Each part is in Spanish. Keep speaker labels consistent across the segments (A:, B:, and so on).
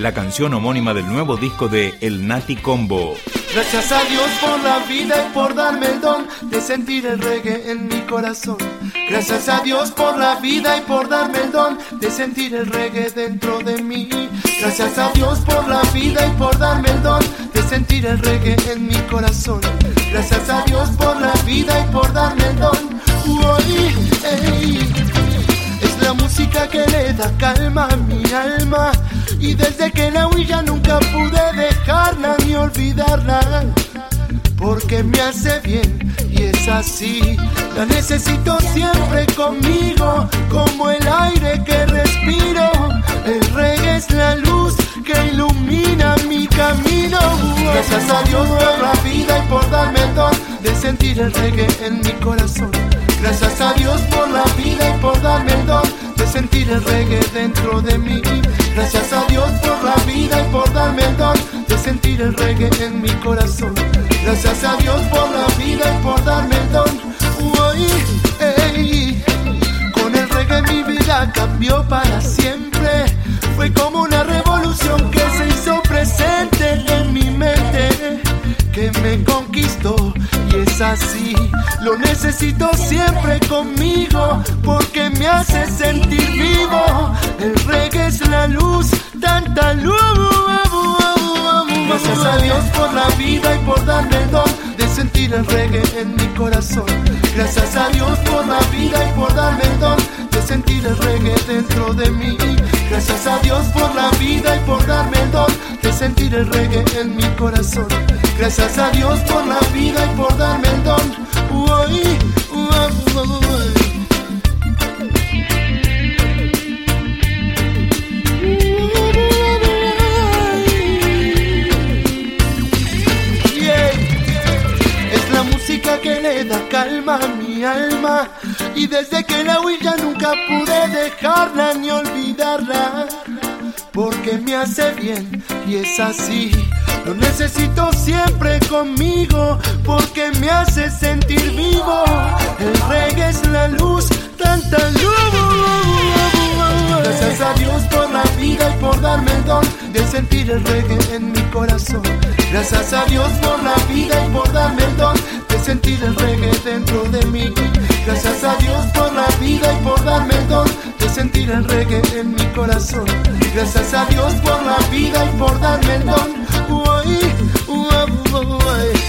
A: la canción homónima del nuevo disco de El Nati Combo.
B: Gracias a Dios por la vida y por darme el don de sentir el reggae en mi corazón. Gracias a Dios por la vida y por darme el don de sentir el reggae dentro de mí. Gracias a Dios por la vida y por darme el don de sentir el reggae en mi corazón. Gracias a Dios por la vida y por darme el don. Uy, ey. Es la música que le da calma a mi alma. Y desde que la ya nunca pude dejarla ni olvidarla. Porque me hace bien y es así. La necesito siempre conmigo, como el aire que respiro. El reggae es la luz que ilumina mi camino. Gracias a Dios por la vida y por darme el don de sentir el reggae en mi corazón. Gracias a Dios por la vida y sentir el reggae dentro de mí. Gracias a Dios por la vida y por darme el don de sentir el reggae en mi corazón. Gracias a Dios por la vida y por darme el don. Uy. Con el reggae mi vida cambió para siempre. Fue como una revolución que se hizo presente en mi mente, que me conquistó así. Lo necesito siempre conmigo porque me hace sentir vivo. El reggae es la luz, tanta luz. Gracias a Dios por la vida y por darme el don de sentir el reggae en mi corazón. Gracias a Dios por la vida y por darme el don de sentir el reggae dentro de mí. Gracias a Dios por la vida y por darme el don de sentir el reggae en mi corazón. Gracias a Dios por la vida y por darme el don. Uy, uy, uy. Que le da calma a mi alma. Y desde que la oí ya nunca pude dejarla ni olvidarla. Porque me hace bien y es así. Lo necesito siempre conmigo porque me hace sentir vivo. El reggae es la luz, tanta luz. Gracias a Dios por la vida y por darme el don de sentir el reggae en mi corazón. Gracias a Dios por la vida y por darme el don de sentir el reggae dentro de mí. Gracias a Dios por la vida y por darme el don de sentir el reggae en mi corazón. Gracias a Dios por la vida y por darme el don.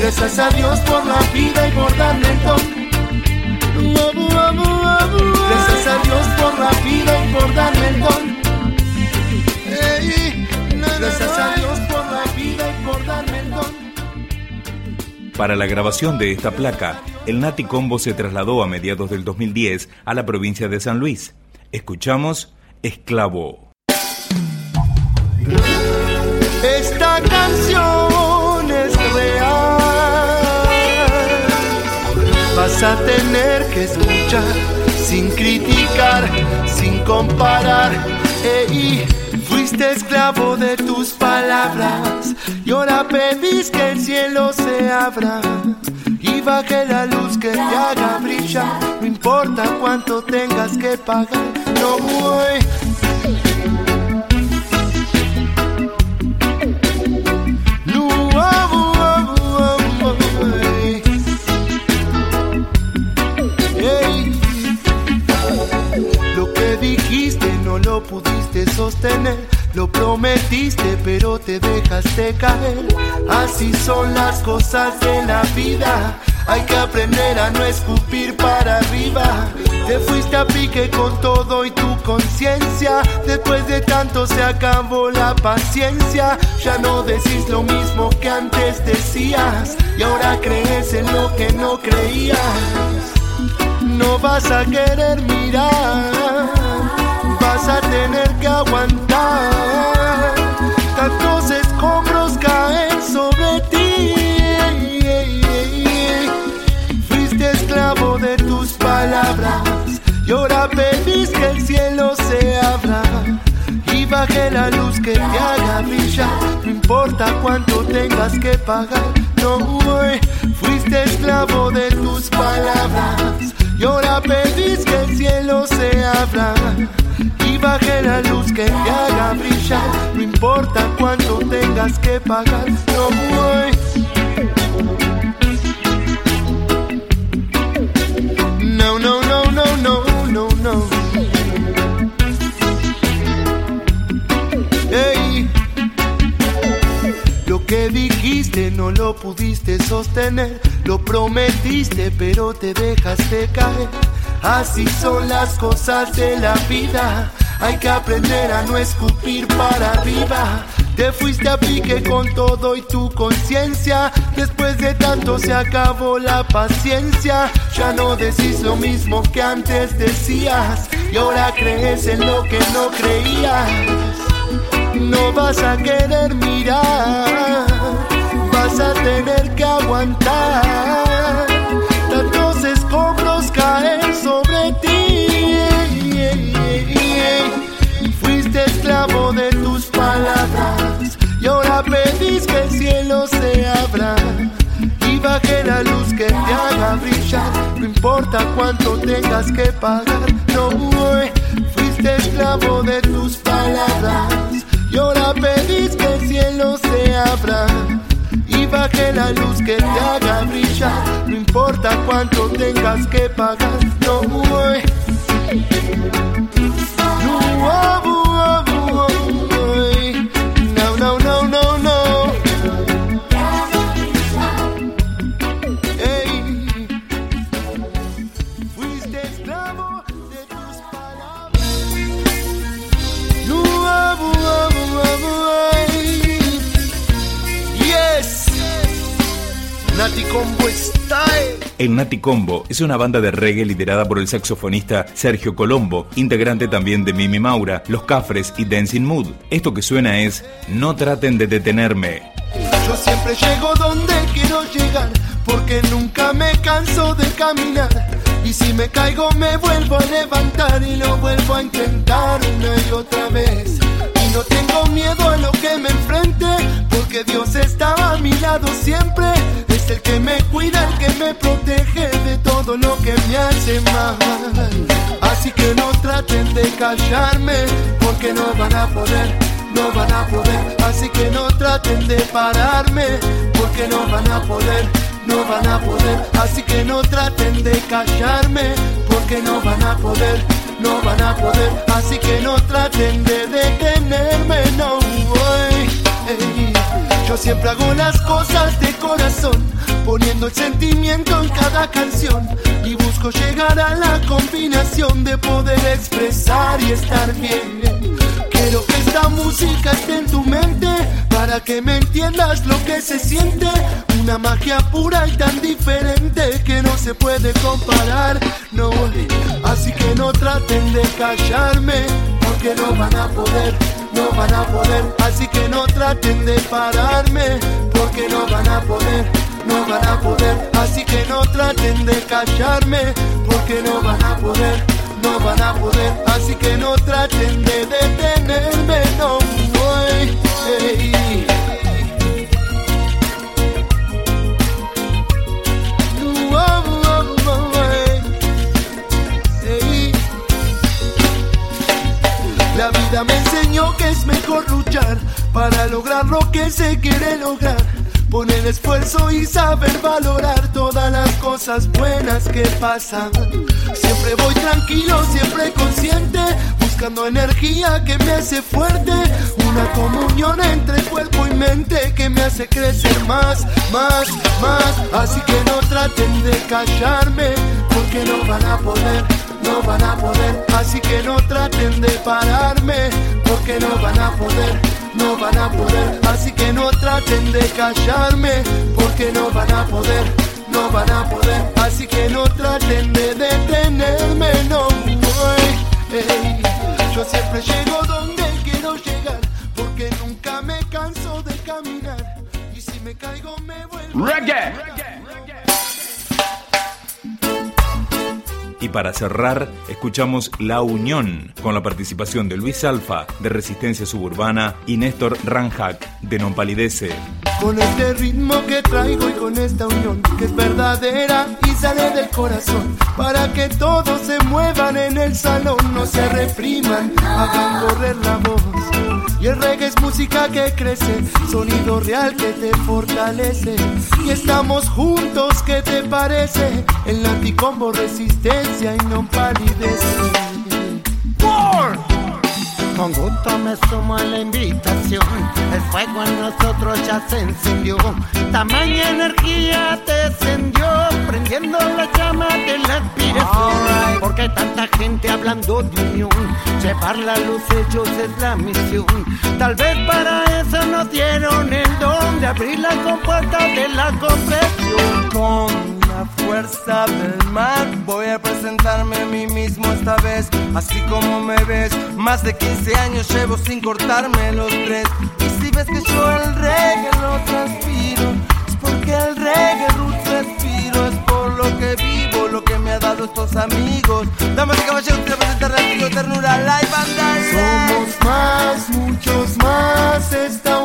B: Gracias a Dios por la vida y por darme el don.
A: Para la grabación de esta placa, el Nati Combo se trasladó a mediados del 2010 a la provincia de San Luis. Escuchamos Esclavo.
B: Esta canción es real. Vas a tener que escuchar sin criticar, sin comparar. Ey, fuiste esclavo de tus palabras y ahora pedís que el cielo se abra y baje la luz que te haga brillar. No importa cuánto tengas que pagar, no voy. Son las cosas de la vida, hay que aprender a no escupir para arriba. Te fuiste a pique con todo y tu conciencia, después de tanto se acabó la paciencia. Ya no decís lo mismo que antes decías y ahora crees en lo que no creías no vas a querer mirar, vas a tener que aguantar. Que te haga brillar, no importa cuánto tengas que pagar. No, voy, fuiste esclavo de tus palabras y ahora pedís que el cielo se abra y baje la luz que te haga brillar. No importa cuánto tengas que pagar. No, voy. No, no, Dijiste no lo pudiste sostener, lo prometiste pero te dejaste caer. Así son las cosas de la vida, hay que aprender a no escupir para arriba. Te fuiste a pique con todo y tu conciencia. Después de tanto se acabó la paciencia. Ya no decís lo mismo que antes decías. Y ahora crees en lo que no creías. No vas a querer mirar. Vas a tener que aguantar. Tantos escombros caen sobre ti. Fuiste esclavo de tus palabras y ahora pedís que el cielo se abra y baje la luz que te haga brillar. No importa cuánto tengas que pagar, no voy. Fuiste esclavo de tus palabras y ahora pedís que el cielo se abra baje la luz que te haga brillar. No importa cuánto tengas que pagar, no voy. No, no,
A: El Nati Combo es una banda de reggae liderada por el saxofonista Sergio Colombo, integrante también de Mimi Maura, Los Cafres y Dancing Mood. Esto que suena es No traten de detenerme.
B: Yo siempre llego donde quiero llegar, porque nunca me canso de caminar. Y si me caigo me vuelvo a levantar y lo vuelvo a intentar una y otra vez. Y no tengo miedo a lo que me enfrente, porque Dios está a mi lado siempre. El que me cuida, el que me protege de todo lo que me hace mal. Así que no traten de callarme, porque no van a poder no van a poder, así que no traten de pararme, porque no van a poder, no van a poder, así que no traten de callarme, porque no van a poder, no van a poder, así que no traten de detenerme, no voy. ey. Yo siempre hago las cosas de corazón, poniendo el sentimiento en cada canción y busco llegar a la combinación de poder expresar y estar bien. Quiero que esta música esté en tu mente para que me entiendas lo que se siente. Una magia pura y tan diferente que no se puede comparar. No, así que no traten de callarme porque no van a poder, no van a poder. Así que no traten de pararme porque no van a poder. No van a poder, así que no traten de callarme porque no van a poder no van a poder, así que no traten de detenerme, no voy. ey. Es mejor luchar para lograr lo que se quiere lograr. Poner esfuerzo y saber valorar todas las cosas buenas que pasan. Siempre voy tranquilo, siempre consciente, buscando energía que me hace fuerte. Una comunión entre cuerpo y mente que me hace crecer más, más, más. Así que no traten de callarme, porque no van a poder, no van a poder. Así que no traten de pararme, porque no van a poder no van a poder, así que no traten de callarme, porque no van a poder, no van a poder, así que no traten de detenerme, no voy. ey. Yo siempre llego donde quiero llegar, porque nunca me canso de caminar, y si me caigo me vuelvo.
C: Reggae.
A: Y para cerrar, escuchamos La Unión, con la participación de Luis Alfa, de Resistencia Suburbana, y Néstor Ranjak, de Non Palidece.
B: Con este ritmo que traigo y con esta unión que es verdadera y sale del corazón, para que todos se muevan en el salón, no se repriman, hagan correr la voz. Y el reggae es música que crece, sonido real que te fortalece. Y estamos juntos, ¿qué te parece? El anticombo resistencia y no palidece.
C: Con gusto me sumo a la invitación. El fuego en nosotros ya se encendió. Tamaña energía te encendió, prendiendo la llama de la aspiración. Porque hay tanta gente hablando de unión. Llevar la luz ellos es la misión. Tal vez para eso nos dieron el don de abrir la compuerta de la.
D: Con la fuerza del mar voy a presentarme a mí mismo esta vez. Así como me ves, más de 15 años llevo sin cortarme los tres. Y si ves que yo el reggae lo transpiro, es porque el reggae lo transpiro, es por lo que vivo, lo que me ha dado estos amigos. Damas y caballeros, quiero presentar tío Ternura Live and
B: Somos más, muchos más, esta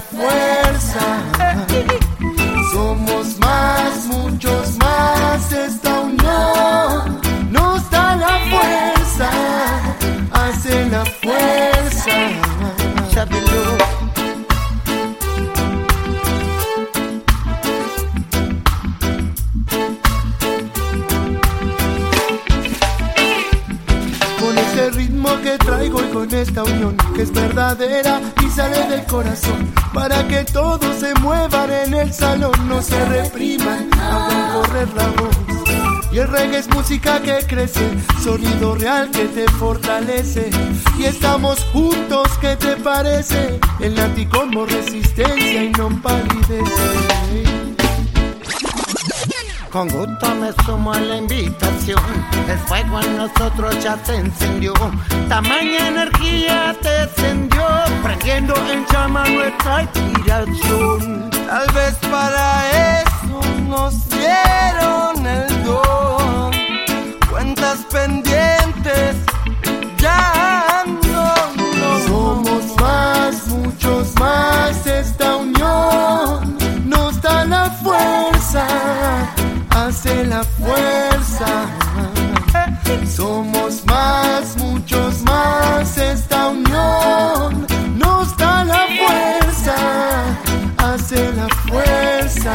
B: fuerza. Esta unión que es verdadera y sale del corazón para que todos se muevan en el salón, no se repriman, hagan correr la voz. Y el reggae es música que crece, sonido real que te fortalece. Y estamos juntos, ¿qué te parece? El anticombo resistencia y no palidece.
C: Con gusto me sumo a la invitación. El fuego en nosotros ya se encendió. Tamaña energía te encendió, prendiendo en llama nuestra inspiración.
D: Tal vez para eso nos dieron el
B: hace la fuerza.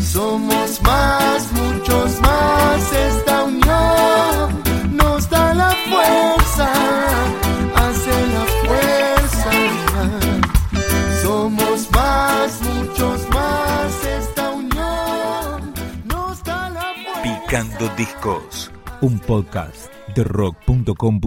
B: Somos más, muchos más, esta unión nos da la fuerza, hace la fuerza. Somos más, muchos más, esta unión nos da la fuerza.
A: Picando Discos, un podcast de rock.com.